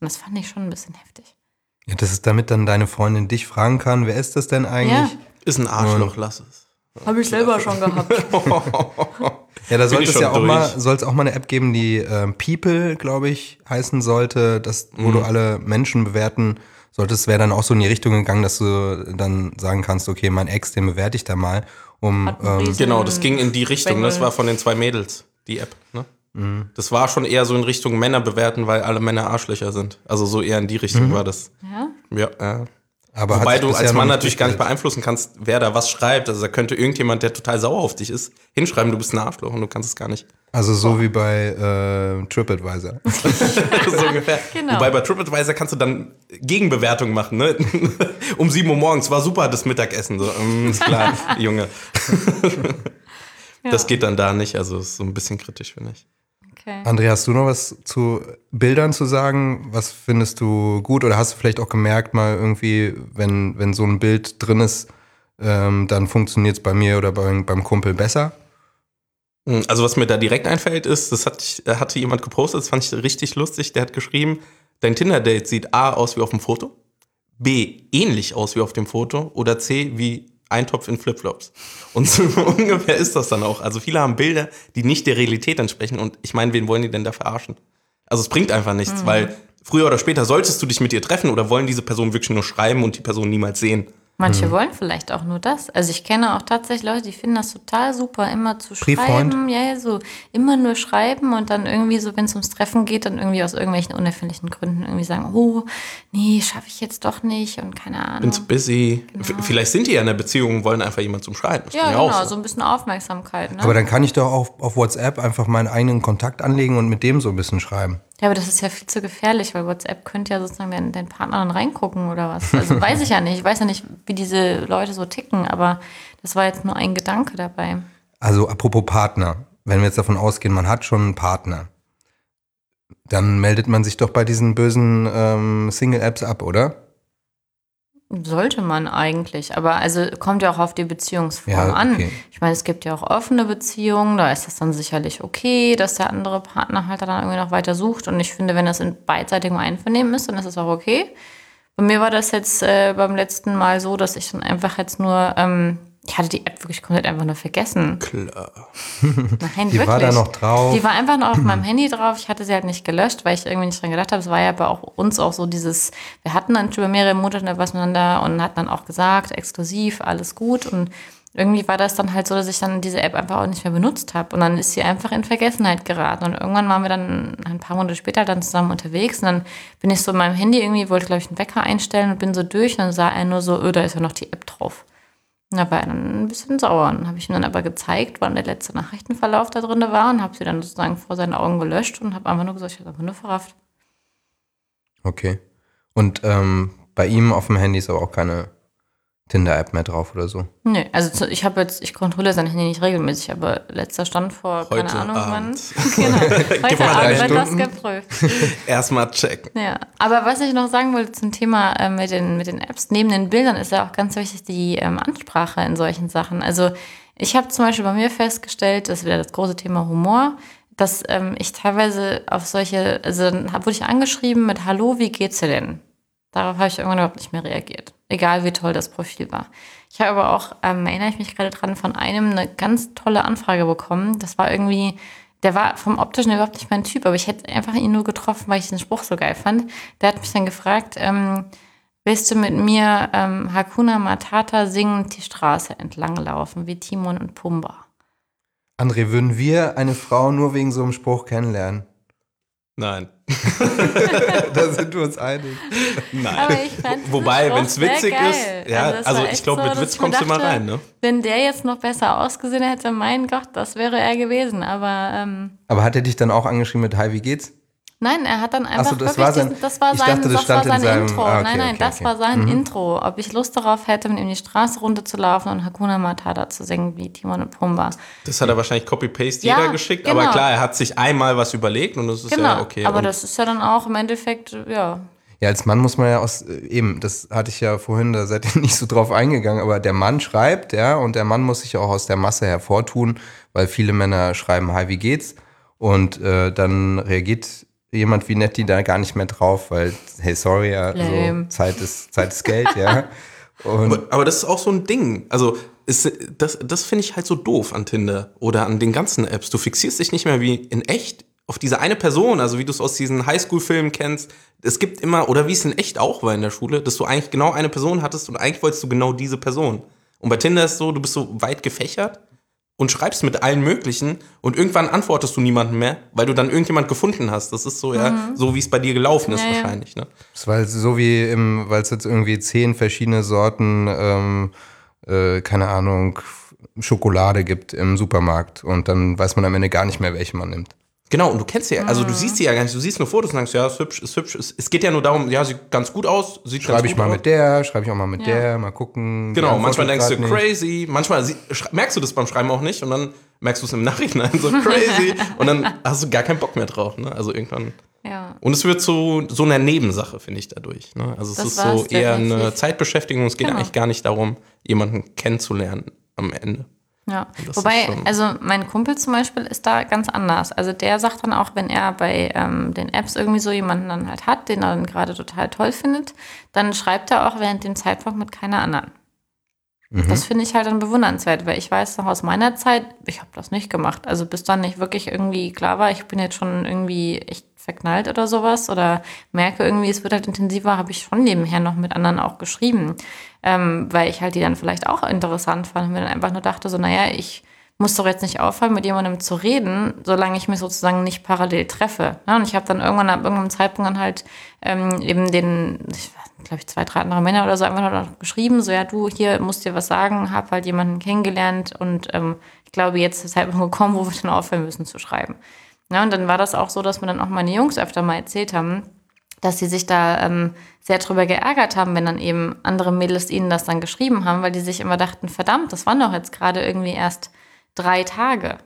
Und das fand ich schon ein bisschen heftig. Ja, das ist damit dann deine Freundin dich fragen kann, wer ist das denn eigentlich? Ist ein Arschloch, lass es. Habe ich selber schon gehabt. Ja, da sollte es ja auch durch. mal, soll es auch mal eine App geben, die ähm, People, glaube ich, heißen sollte, das, wo Mhm. du alle Menschen bewerten solltest, wäre dann auch so in die Richtung gegangen, dass du dann sagen kannst, okay, mein Ex, den bewerte ich da mal, um ähm, Genau, das ging in die Richtung. Bengel. Das war von den zwei Mädels, die App. Ne? Das war schon eher so in Richtung Männer bewerten, weil alle Männer Arschlöcher sind. Also so eher in die Richtung war das. Ja? Ja, ja. aber Wobei du als Mann natürlich gar nicht beeinflussen kannst, wer da was schreibt. Also da könnte irgendjemand, der total sauer auf dich ist, hinschreiben, du bist ein Arschloch und du kannst es gar nicht. Also so wie bei äh, TripAdvisor. so ungefähr. Genau. Wobei bei TripAdvisor kannst du dann Gegenbewertung machen, ne? um 7 Uhr morgens war super das Mittagessen. So, mm, ist klar, Junge. Das geht dann da nicht, also ist so ein bisschen kritisch, finde ich. Okay. André, hast du noch was zu Bildern zu sagen? Was findest du gut? Oder hast du vielleicht auch gemerkt, mal irgendwie, wenn, wenn so ein Bild drin ist, ähm, dann funktioniert es bei mir oder beim, beim Kumpel besser? Hm, Also was mir da direkt einfällt ist, das hat, ich- äh, hatte jemand gepostet, das fand ich richtig lustig, der hat geschrieben, dein Tinder-Date sieht A aus wie auf dem Foto, B ähnlich aus wie auf dem Foto oder C wie Eintopf in Flipflops. Und so ungefähr ist das dann auch. Also viele haben Bilder, die nicht der Realität entsprechen und ich meine, wen wollen die denn da verarschen? Also es bringt einfach nichts, weil früher oder später solltest du dich mit ihr treffen oder wollen diese Person wirklich nur schreiben und die Person niemals sehen. Manche wollen vielleicht auch nur das. Also ich kenne auch tatsächlich Leute, die finden das total super, immer zu Brieffreund? schreiben. Ja, ja, so immer nur schreiben und dann irgendwie so, wenn es ums Treffen geht, dann irgendwie aus irgendwelchen unerfindlichen Gründen irgendwie sagen, oh, nee, schaffe ich jetzt doch nicht und keine Ahnung. Bin zu busy. V- Vielleicht sind die ja in einer Beziehung und wollen einfach jemanden zum Schreiben. Das ja, genau, auch so ein bisschen Aufmerksamkeit. Ne? Aber dann kann ich doch auf, auf WhatsApp einfach meinen eigenen Kontakt anlegen und mit dem so ein bisschen schreiben. Ja, aber das ist ja viel zu gefährlich, weil WhatsApp könnte ja sozusagen dein, dein Partner dann reingucken oder was. Also weiß ich ja nicht. Ich weiß ja nicht, wie diese Leute so ticken, aber das war jetzt nur ein Gedanke dabei. Also apropos Partner, wenn wir jetzt davon ausgehen, man hat schon einen Partner, dann meldet man sich doch bei diesen bösen ähm, Single-Apps ab, oder? Sollte man eigentlich, aber also kommt ja auch auf die Beziehungsform Ja, an. okay. Ich meine, es gibt ja auch offene Beziehungen, da ist das dann sicherlich okay, dass der andere Partner halt dann irgendwie noch weiter sucht. Und ich finde, wenn das in beidseitigem Einvernehmen ist, dann ist es auch okay. Bei mir war das jetzt äh, beim letzten Mal so, dass ich dann einfach jetzt nur, ähm, ich hatte die App wirklich komplett einfach nur vergessen. Klar. Nein, Die wirklich. war da noch drauf. Die war einfach noch auf meinem Handy drauf. Ich hatte sie halt nicht gelöscht, weil ich irgendwie nicht dran gedacht habe. Es war ja aber auch uns auch so dieses, wir hatten dann schon über mehrere Monate was miteinander und hatten dann auch gesagt, exklusiv, alles gut. Und irgendwie war das dann halt so, dass ich dann diese App einfach auch nicht mehr benutzt habe. Und dann ist sie einfach in Vergessenheit geraten. Und irgendwann waren wir dann ein paar Monate später dann zusammen unterwegs. Und dann bin ich so in meinem Handy irgendwie, wollte, glaube ich, einen Wecker einstellen und bin so durch. Und dann sah er nur so, öh, da ist ja noch die App drauf. Da war dann ein bisschen sauer. Und habe ich ihm dann aber gezeigt, wann der letzte Nachrichtenverlauf da drin war und habe sie dann sozusagen vor seinen Augen gelöscht und habe einfach nur gesagt, ich habe einfach nur verrafft. Okay. Und ähm, bei ihm auf dem Handy ist aber auch keine Tinder-App mehr drauf oder so. Nee, also zu- ich habe jetzt, ich kontrolliere sein Handy nicht regelmäßig, aber letzter Stand vor, Heute keine Ahnung Abend. wann. Genau. Heute Abend wird das geprüft. Erstmal checken. Ja, aber was ich noch sagen wollte zum Thema äh, mit, den, mit den Apps, neben den Bildern ist ja auch ganz wichtig die ähm, Ansprache in solchen Sachen. Also ich habe zum Beispiel bei mir festgestellt, das ist wieder das große Thema Humor, dass ähm, ich teilweise auf solche, also dann wurde ich angeschrieben mit Hallo, wie geht's dir denn? Darauf habe ich irgendwann überhaupt nicht mehr reagiert. Egal wie toll das Profil war. Ich habe aber auch, ähm, erinnere ich mich gerade dran, von einem eine ganz tolle Anfrage bekommen. Das war irgendwie, der war vom optischen überhaupt nicht mein Typ, aber ich hätte einfach ihn nur getroffen, weil ich den Spruch so geil fand. Der hat mich dann gefragt, ähm, willst du mit mir ähm, Hakuna Matata singend die Straße entlang laufen, wie Timon und Pumba? André, würden wir eine Frau nur wegen so einem Spruch kennenlernen? Nein. da sind wir uns einig. Nein. Wobei, wenn es witzig ist, ja, also, war ich glaube, so, mit Witz kommst du immer dachte, rein, ne? Wenn der jetzt noch besser ausgesehen hätte, mein Gott, das wäre er gewesen. Aber ähm, Aber hat er dich dann auch angeschrieben mit Hi, wie geht's? Nein, er hat dann einfach so, das wirklich war sein- diesen, das war ich sein, dachte, das das war stand in sein seinem- Intro. ah, okay, nein, nein, okay, das okay. war sein Intro. Ob ich Lust darauf hätte, mit ihm die Straße runterzulaufen und Hakuna Matata zu singen wie Timon und Pumba. Das hat er wahrscheinlich Copy-Paste Ja, jeder geschickt, genau. aber klar, er hat sich einmal was überlegt und das ist Genau. ja okay. aber das ist ja dann auch im Endeffekt, ja. Ja, als Mann muss man ja aus, äh, eben, das hatte ich ja vorhin, da seid ihr nicht so drauf eingegangen, aber der Mann schreibt, ja, und der Mann muss sich ja auch aus der Masse hervortun, weil viele Männer schreiben, hi, wie geht's? Und äh, dann reagiert jemand wie Nettie da gar nicht mehr drauf, weil, hey, sorry, ja, also. Zeit ist, Zeit ist Geld, ja. Und Aber, aber das ist auch so ein Ding. Also, ist, das, das finde ich halt so doof an Tinder oder an den ganzen Apps. Du fixierst dich nicht mehr wie in echt auf diese eine Person, also wie du es aus diesen Highschool-Filmen kennst. Es gibt immer, oder wie es in echt auch war in der Schule, dass du eigentlich genau eine Person hattest und eigentlich wolltest du genau diese Person. Und bei Tinder ist es so, du bist so weit gefächert und schreibst mit allen möglichen und irgendwann antwortest du niemandem mehr, weil du dann irgendjemand gefunden hast. Das ist so, ja, so wie es bei dir gelaufen ist Ja, wahrscheinlich. Ne? es war so wie im, weil es jetzt irgendwie zehn verschiedene Sorten, ähm, äh, keine Ahnung, Schokolade gibt im Supermarkt und dann weiß man am Ende gar nicht mehr, welche man nimmt. Genau, und du kennst sie ja, also du siehst sie ja gar nicht, du siehst nur Fotos und sagst, ja, ist hübsch, ist hübsch. Es, es geht ja nur darum, ja, sieht ganz gut aus, sieht Schreibe ich mal aus. mit der, schreibe ich auch mal mit Ja. der, mal gucken. Genau, manchmal denkst du nicht. crazy, manchmal sie, merkst du das beim Schreiben auch nicht und dann merkst du es im Nachhinein so crazy und dann hast du gar keinen Bock mehr drauf, ne? Also irgendwann. Ja. Und es wird so, so eine Nebensache, finde ich, dadurch. Ne? Also es Das ist so eher eine. Zeitbeschäftigung. Es geht Genau. eigentlich gar nicht darum, jemanden kennenzulernen am Ende. Ja, wobei, also mein Kumpel zum Beispiel ist da ganz anders. Also der sagt dann auch, wenn er bei ähm, den Apps irgendwie so jemanden dann halt hat, den er dann gerade total toll findet, dann schreibt er auch während dem Zeitpunkt mit keiner anderen. Mhm. Das finde ich halt dann bewundernswert, weil ich weiß noch aus meiner Zeit, ich habe das nicht gemacht. Also bis dann nicht wirklich irgendwie klar war, ich bin jetzt schon irgendwie echt verknallt oder sowas oder merke irgendwie, es wird halt intensiver, habe ich schon nebenher noch mit anderen auch geschrieben, ähm, weil ich halt die dann vielleicht auch interessant fand und mir dann einfach nur dachte, so naja, ich muss doch jetzt nicht aufhören, mit jemandem zu reden, solange ich mich sozusagen nicht parallel treffe. Ja, und ich habe dann irgendwann ab irgendeinem Zeitpunkt dann halt ähm, eben den, ich glaube ich, zwei, drei andere Männer oder so einfach noch geschrieben, so ja, du hier musst dir was sagen, hab halt jemanden kennengelernt und ähm, ich glaube, jetzt ist der Zeitpunkt gekommen, wo wir dann aufhören müssen zu schreiben. Ja, und dann war das auch so, dass mir dann auch meine Jungs öfter mal erzählt haben, dass sie sich da ähm, sehr drüber geärgert haben, wenn dann eben andere Mädels ihnen das dann geschrieben haben, weil die sich immer dachten, verdammt, das waren doch jetzt gerade irgendwie erst drei Tage.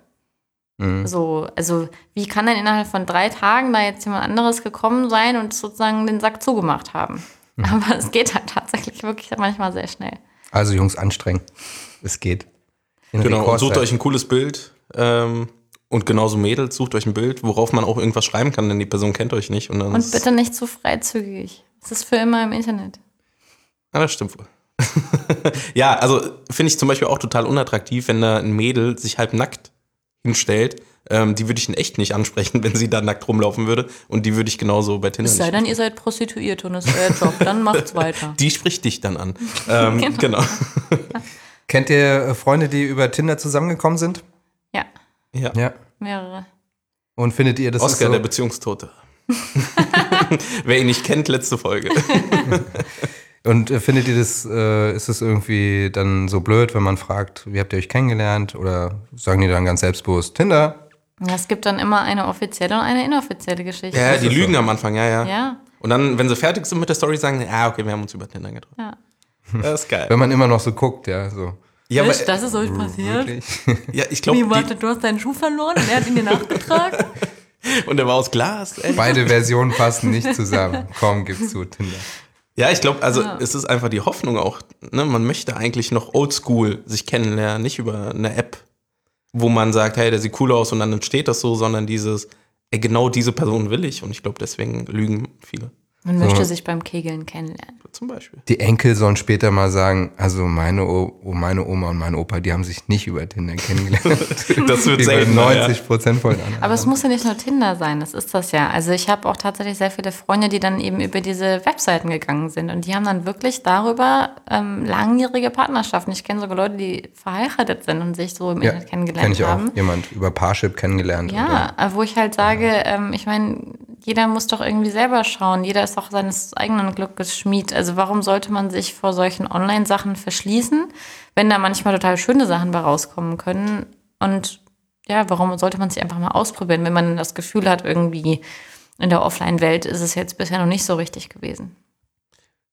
Mhm. So, also wie kann denn innerhalb von drei Tagen da jetzt jemand anderes gekommen sein und sozusagen den Sack zugemacht haben? Aber es geht halt tatsächlich wirklich manchmal sehr schnell. Also Jungs, anstrengen. Es geht. In Genau, und sucht euch ein cooles Bild. Ähm, und genauso Mädels, sucht euch ein Bild, worauf man auch irgendwas schreiben kann, denn die Person kennt euch nicht. Und, dann Und ist- bitte nicht zu freizügig. Es ist für immer im Internet. Ja, das stimmt wohl. ja, also finde ich zum Beispiel auch total unattraktiv, wenn da ein Mädel sich halb nackt hinstellt. Ähm, die würde ich in echt nicht ansprechen, wenn sie da nackt rumlaufen würde. Und die würde ich genauso bei Tinder Es sei nicht denn, ihr seid Prostituierte und es ist euer Job, dann macht's weiter. Die spricht dich dann an. Ähm, genau. Kennt ihr äh, Freunde, die über Tinder zusammengekommen sind? Ja, Ja. Ja. mehrere. Und findet ihr das ist Oscar, so, der Beziehungstote. Wer ihn nicht kennt, letzte Folge. Und äh, findet ihr das, äh, ist es irgendwie dann so blöd, wenn man fragt, wie habt ihr euch kennengelernt? Oder sagen die dann ganz selbstbewusst, Tinder? Ja, es gibt dann immer eine offizielle und eine inoffizielle Geschichte. Ja, die lügen am Anfang, ja, ja, Ja, Und dann, wenn sie fertig sind mit der Story, sagen, ja, okay, wir haben uns über Tinder getroffen. ja. Das ist geil. Wenn man immer noch so guckt, ja, so. Ja, aber, Wisch, das ist euch passiert. Wirklich? ja ich glaube, Wie, warte, du hast deinen Schuh verloren und er hat ihn dir nachgetragen? und der war aus Glas. Ey. Beide Versionen passen nicht zusammen. Komm, gib zu, Tinder. Ja, ich glaube, also Ja. es ist einfach die Hoffnung auch, ne, man möchte eigentlich noch oldschool sich kennenlernen, nicht über eine App, wo man sagt, hey, der sieht cool aus und dann entsteht das so, sondern dieses, ey, genau diese Person will ich und ich glaube, deswegen lügen viele. Man möchte sich beim Kegeln kennenlernen. Zum Beispiel. Die Enkel sollen später mal sagen, also meine, o oh, meine Oma und mein Opa, die haben sich nicht über Tinder kennengelernt. Das wird selten. 90 Prozent von anderen. Aber es muss ja nicht nur Tinder sein, das ist das ja. Also ich habe auch tatsächlich sehr viele Freunde, die dann eben über diese Webseiten gegangen sind und die haben dann wirklich darüber ähm, langjährige Partnerschaften. Ich kenne sogar Leute, die verheiratet sind und sich so im ja, Internet kennengelernt kenn ich auch. haben. Jemand über Parship kennengelernt. Ja, äh, wo ich halt sage, ähm, ich meine, jeder muss doch irgendwie selber schauen. Jeder ist doch seines eigenen Glückes Schmied. Also warum sollte man sich vor solchen Online-Sachen verschließen, wenn da manchmal total schöne Sachen bei rauskommen können? Und ja, warum sollte man sich einfach mal ausprobieren, wenn man das Gefühl hat, irgendwie in der Offline-Welt ist es jetzt bisher noch nicht so richtig gewesen.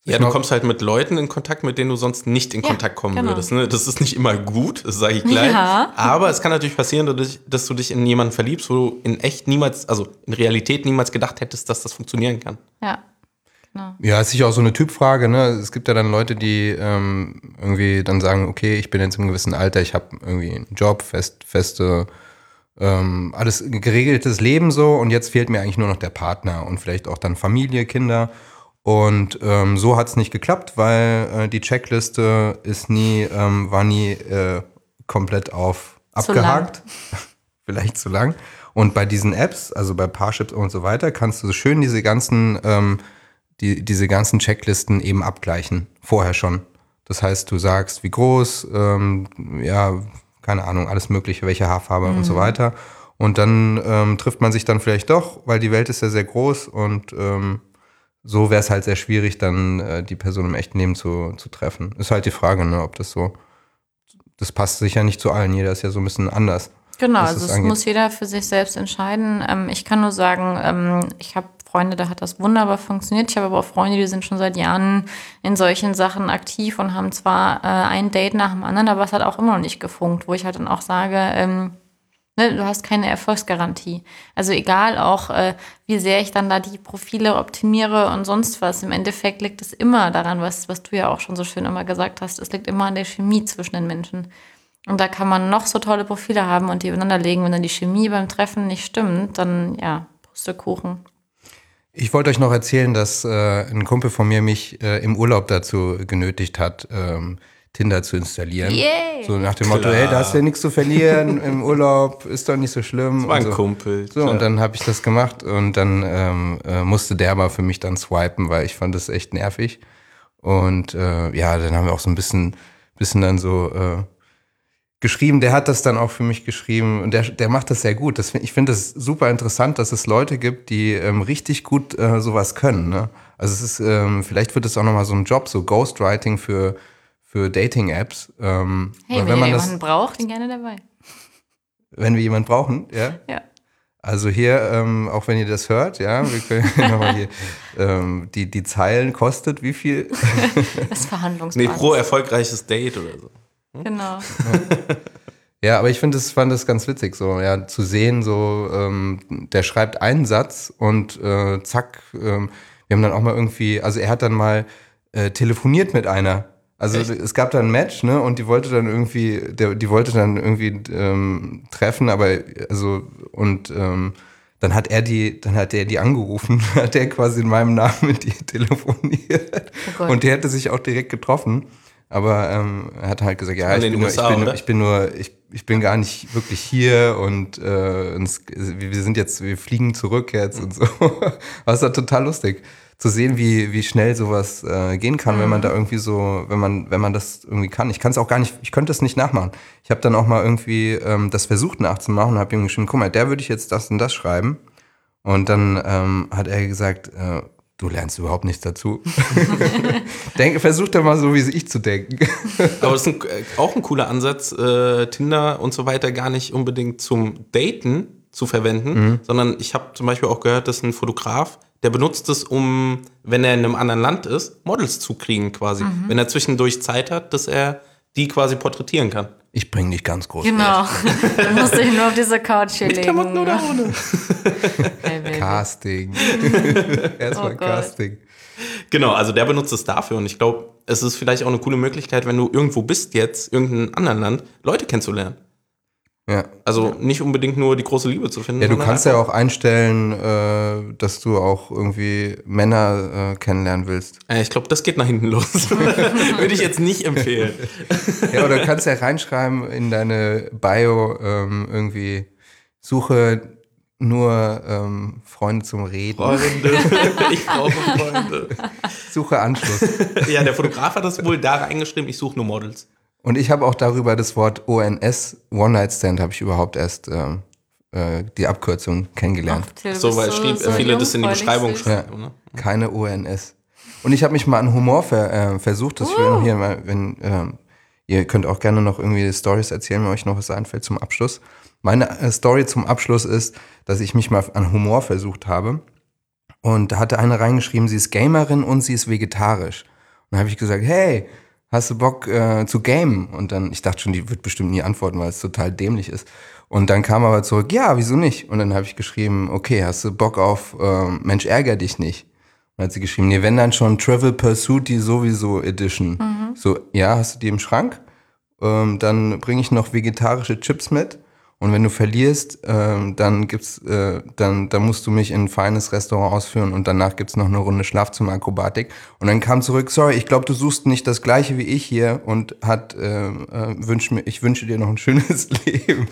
Ja, du kommst halt mit Leuten in Kontakt, mit denen du sonst nicht in Ja, Kontakt kommen genau. würdest. Ne? Das ist nicht immer gut, das sage ich gleich. Ja. Aber es kann natürlich passieren, dass du dich- dass du dich in jemanden verliebst, wo du in echt niemals, also in Realität niemals gedacht hättest, dass das funktionieren kann. Ja, genau. Ja, ist sicher auch so eine Typfrage. Ne? Es gibt ja dann Leute, die ähm, irgendwie dann sagen, okay, ich bin jetzt im gewissen Alter, ich habe irgendwie einen Job, fest, feste, ähm, alles geregeltes Leben so und jetzt fehlt mir eigentlich nur noch der Partner und vielleicht auch dann Familie, Kinder. Und ähm, so hat es nicht geklappt, weil äh, die Checkliste ist nie, ähm, war nie äh, komplett auf abgehakt. vielleicht zu lang. Und bei diesen Apps, also bei Parships und so weiter, kannst du so schön diese ganzen, ähm, die, diese ganzen Checklisten eben abgleichen, vorher schon. Das heißt, du sagst, wie groß, ähm, ja, keine Ahnung, alles Mögliche, welche Haarfarbe und so weiter. Und dann ähm, trifft man sich dann vielleicht doch, weil die Welt ist ja sehr groß und ähm, so wäre es halt sehr schwierig, dann äh, die Person im echten Leben zu, zu treffen. Ist halt die Frage, ne, ob das so, das passt sicher nicht zu allen. Jeder ist ja so ein bisschen anders. Genau, also es muss jeder für sich selbst entscheiden. Ähm, ich kann nur sagen, ähm, ich habe Freunde, da hat das wunderbar funktioniert. Ich habe aber auch Freunde, die sind schon seit Jahren in solchen Sachen aktiv und haben zwar äh, ein Date nach dem anderen, aber es hat auch immer noch nicht gefunkt, wo ich halt dann auch sage, ähm, ne, du hast keine Erfolgsgarantie. Also egal auch, äh, wie sehr ich dann da die Profile optimiere und sonst was. Im Endeffekt liegt es immer daran, was, was du ja auch schon so schön immer gesagt hast. Es liegt immer an der Chemie zwischen den Menschen. Und da kann man noch so tolle Profile haben und die übereinander legen. Wenn dann die Chemie beim Treffen nicht stimmt, dann ja, Pustekuchen. Ich wollte euch noch erzählen, dass äh, ein Kumpel von mir mich äh, im Urlaub dazu genötigt hat, ähm, Tinder zu installieren. Yay! So nach dem Motto, Klar. hey, da hast du ja nichts zu verlieren im Urlaub, ist doch nicht so schlimm. War ein und so. Kumpel. So, und dann habe ich das gemacht und dann ähm, äh, musste der aber für mich dann swipen, weil ich fand das echt nervig. Und äh, ja, dann haben wir auch so ein bisschen, bisschen dann so äh, geschrieben. Der hat das dann auch für mich geschrieben und der, der macht das sehr gut. Das, ich finde es super interessant, dass es Leute gibt, die ähm, richtig gut äh, sowas können. Ne? Also es ist, ähm, vielleicht wird es auch nochmal so ein Job, so Ghostwriting für, für Dating-Apps. Ähm, Hey, wenn, ihr das, jemanden braucht, den gerne dabei. wenn wir jemanden brauchen, ja. Ja. Also hier, ähm, auch wenn ihr das hört, ja, wir können nochmal hier, ähm, die, die Zeilen kostet wie viel? Das ist Nee, Verhandlungsbasis. pro erfolgreiches Date oder so. Genau. Ja, aber ich finde das, fand das ganz witzig, so, ja, zu sehen, so, ähm, der schreibt einen Satz und äh, zack, ähm, wir Wir haben dann auch mal irgendwie, also er hat dann mal äh, telefoniert mit einer. Also Echt? es gab da ein Match, ne? Und die wollte dann irgendwie, der, die wollte dann irgendwie ähm, treffen, aber also und ähm, dann hat er die, dann hat er die angerufen, hat er quasi in meinem Namen mit ihr telefoniert. Oh und der hätte sich auch direkt getroffen. Aber ähm, er hat halt gesagt, ja, ich bin, nur, ich, bin, ich bin nur, ich, ich bin gar nicht wirklich hier und äh, uns, wir sind jetzt, wir fliegen zurück jetzt und so. Es war total lustig zu sehen, wie, wie schnell sowas äh, gehen kann, wenn man da irgendwie so, wenn man, wenn man das irgendwie kann. Ich kann es auch gar nicht, ich könnte es nicht nachmachen. Ich habe dann auch mal irgendwie ähm, das versucht nachzumachen und habe ihm geschrieben, guck mal, der würde ich jetzt das und das schreiben. Und dann ähm, hat er gesagt, äh, du lernst überhaupt nichts dazu. Denk, versuch doch mal so, wie ich zu denken. Aber das ist ein, äh, auch ein cooler Ansatz, äh, Tinder und so weiter gar nicht unbedingt zum Daten zu verwenden, Mhm. sondern ich habe zum Beispiel auch gehört, dass ein Fotograf, der benutzt es, um, wenn er in einem anderen Land ist, Models zu kriegen quasi. Wenn er zwischendurch Zeit hat, dass er die quasi porträtieren kann. Ich bringe dich ganz groß. Genau. Dann musst du dich nur auf diese Couch hier Mit legen. Klamotten oder ohne? Hey. Casting. Erstmal Oh. Casting. Genau, also der benutzt es dafür und ich glaube, es ist vielleicht auch eine coole Möglichkeit, wenn du irgendwo bist jetzt, irgendein anderen Land, Leute kennenzulernen. Ja. Also nicht unbedingt nur die große Liebe zu finden. Ja, du kannst ja auch einstellen, äh, dass du auch irgendwie Männer äh, kennenlernen willst. Äh, Ich glaube, das geht nach hinten los. Würde ich jetzt nicht empfehlen. Ja, oder du kannst ja reinschreiben in deine Bio ähm, irgendwie suche nur ähm, Freunde zum Reden. Freunde, ich brauche Freunde. Suche Anschluss. Ja, der Fotograf hat das wohl da reingeschrieben, ich suche nur Models. Und ich habe auch darüber das Wort ONS, One Night Stand, habe ich überhaupt erst ähm, äh, die Abkürzung kennengelernt. Ach, Till, So, weil du schrieb, so viele das in die Beschreibung schreiben. Ne? Keine ONS. Und ich habe mich mal an Humor ver, äh, versucht. Das will noch hier mal, wenn ähm, ihr könnt auch gerne noch irgendwie Stories erzählen, wenn euch noch was einfällt zum Abschluss. Meine äh, Story zum Abschluss ist, dass ich mich mal an Humor versucht habe. Und da hatte eine reingeschrieben, sie ist Gamerin und sie ist vegetarisch. Und dann habe ich gesagt, hey, hast du Bock äh, zu gamen? Und dann, ich dachte schon, die wird bestimmt nie antworten, weil es total dämlich ist. Und dann kam aber zurück, ja, wieso nicht? Und dann habe ich geschrieben, okay, hast du Bock auf ähm, Mensch, ärger dich nicht? Und dann hat sie geschrieben, nee, wenn dann schon Travel Pursuit, die sowieso Edition. So, ja, hast du die im Schrank? Ähm, dann bringe ich noch vegetarische Chips mit. Und wenn du verlierst, ähm, dann gibt's, äh, dann, dann musst du mich in ein feines Restaurant ausführen und danach gibt's noch eine Runde Schlafzimmerakrobatik. Und dann kam zurück, sorry, ich glaube, du suchst nicht das gleiche wie ich hier und hat äh, äh, wünsch mir, ich wünsche dir noch ein schönes Leben.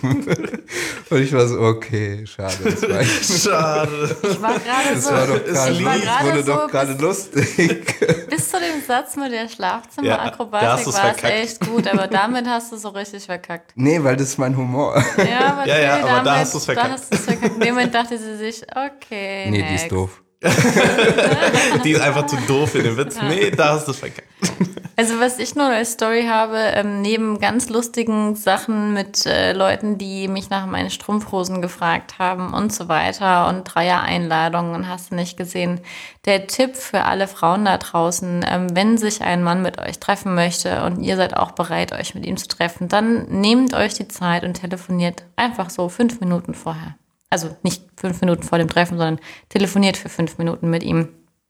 und ich war so, okay, schade. Das war, Schade. Ich war gerade so, war doch es das gerade wurde so doch gerade lustig. bis zu dem Satz mit der Ja, Schlafzimmerakrobatik du's war es echt gut, aber damit hast du so richtig verkackt. nee, weil das ist mein Humor. Ja, aber, Ja, ja, aber da hast du's verkackt. Da hast du's verkackt. In dem Moment dachte sie sich, okay, nee, die next. ist doof. Die ist einfach zu doof für den Witz. Nee, da hast du es verkackt. Also was ich nur als Story habe, ähm, neben ganz lustigen Sachen mit äh, Leuten, die mich nach meinen Strumpfhosen gefragt haben und so weiter und Dreier-Einladungen und hast du nicht gesehen. Der Tipp für alle Frauen da draußen, ähm, wenn sich ein Mann mit euch treffen möchte und ihr seid auch bereit, euch mit ihm zu treffen, dann nehmt euch die Zeit und telefoniert einfach so fünf Minuten vorher. Also nicht fünf Minuten vor dem Treffen, sondern telefoniert für fünf Minuten mit ihm.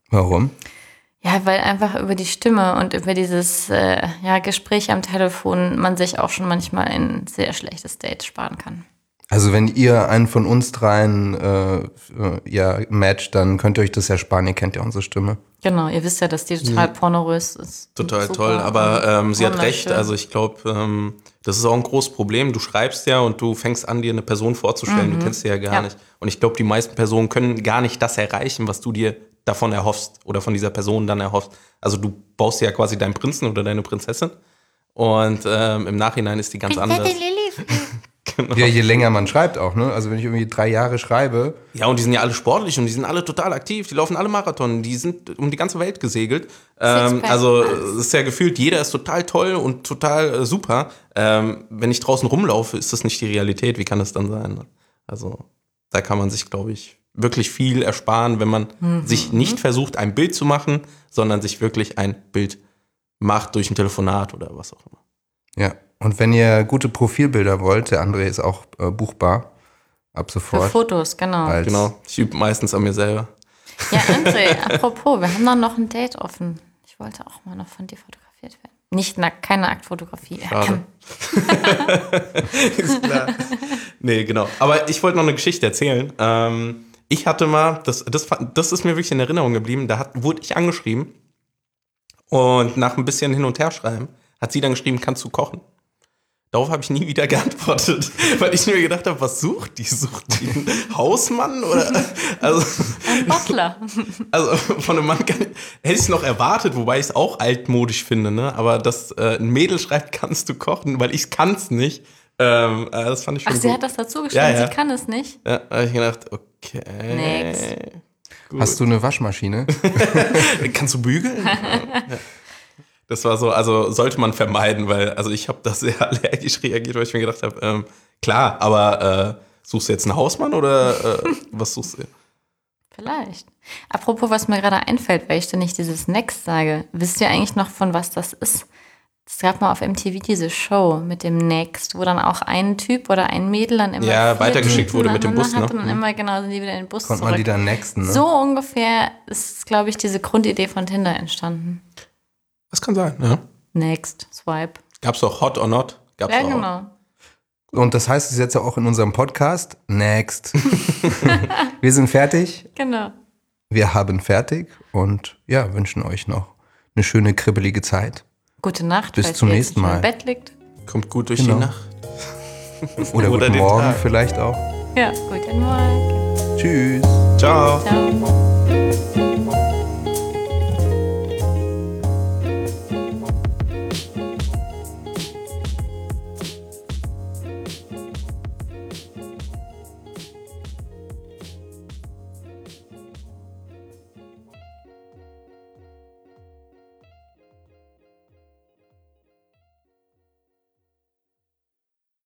Warum? Ja, weil einfach über die Stimme und über dieses äh, ja, Gespräch am Telefon man sich auch schon manchmal ein sehr schlechtes Date sparen kann. Also wenn ihr einen von uns dreien äh, äh, ja, matcht, dann könnt ihr euch das ersparen, ihr kennt ja unsere Stimme. Genau, ihr wisst ja, dass die total pornorös ist. Total Super toll, aber ähm, sie hat recht. Also ich glaube, ähm, das ist auch ein großes Problem. Du schreibst ja und du fängst an, dir eine Person vorzustellen. Du kennst sie ja gar Ja. nicht. Und ich glaube, die meisten Personen können gar nicht das erreichen, was du dir davon erhoffst oder von dieser Person dann erhoffst. Also du baust ja quasi deinen Prinzen oder deine Prinzessin. Und ähm, im Nachhinein ist die ganz anders. Genau. Ja, je länger man schreibt auch, ne? Also wenn ich irgendwie drei Jahre schreibe, Ja, und die sind ja alle sportlich und die sind alle total aktiv. Die laufen alle Marathon. Die sind um die ganze Welt gesegelt. Ähm, also es ist ja gefühlt, jeder ist total toll und total äh, super. Ähm, wenn ich draußen rumlaufe, ist das nicht die Realität. Wie kann das dann sein? ne? Also da kann man sich, glaube ich, wirklich viel ersparen, wenn man sich nicht versucht, ein Bild zu machen, sondern sich wirklich ein Bild macht durch ein Telefonat oder was auch immer. ja. Und wenn ihr gute Profilbilder wollt, der André ist auch äh, buchbar ab Für sofort. Fotos, genau. als, Genau. Ich übe meistens an mir selber. Ja, André, apropos, wir haben dann noch ein Date offen. Ich wollte auch mal noch von dir fotografiert werden. Nicht nackt, keine Aktfotografie. Schade. Ist klar. Nee, genau. Aber ich wollte noch eine Geschichte erzählen. Ähm, ich hatte mal, das, das, das ist mir wirklich in Erinnerung geblieben, da hat, wurde ich angeschrieben und nach ein bisschen hin und her schreiben hat sie dann geschrieben, kannst du kochen? Darauf habe ich nie wieder geantwortet, weil ich mir gedacht habe, was sucht die? Sucht die einen Hausmann oder also, Ein Butler. also von einem Mann kann, hätte ich es noch erwartet, wobei ich es auch altmodisch finde, ne? Aber dass äh, ein Mädel schreibt, kannst du kochen, weil ich kann es nicht. Ähm, äh, das fand ich schon Ach, sie gut. hat das dazu geschrieben, Ja, ja. sie kann es nicht. Ja, da habe ich gedacht, okay. Nix. Hast du eine Waschmaschine? Kannst du bügeln? Das war so, also sollte man vermeiden, weil, also ich habe da sehr allergisch reagiert, weil ich mir gedacht habe, ähm, klar, aber äh, suchst du jetzt einen Hausmann oder äh, was suchst du? Vielleicht. Apropos, was mir gerade einfällt, weil ich da nicht dieses Next sage. Wisst ihr eigentlich noch, von was das ist? Es gab mal auf MTV diese Show mit dem Next, wo dann auch ein Typ oder ein Mädel dann immer Ja, weitergeschickt wurde mit dem Bus, ne? Und dann immer genau sind die wieder in den Bus Konnte man die zurück. dann nexten, ne? So ungefähr ist, glaube ich, diese Grundidee von Tinder entstanden. Das kann sein, ja. Next, Swipe. Gab's auch Hot or Not? Gab's Ja, auch. genau. Und das heißt es jetzt auch in unserem Podcast. Next. Wir sind fertig. Genau. Wir haben fertig und ja, wünschen euch noch eine schöne, kribbelige Zeit. Gute Nacht. Bis zum nächsten Mal. Im Bett liegt. Kommt gut durch Genau. die Nacht. Oder, Oder guten den Morgen Tag. vielleicht auch. Ja, guten Morgen. Tschüss. Ciao. Ciao.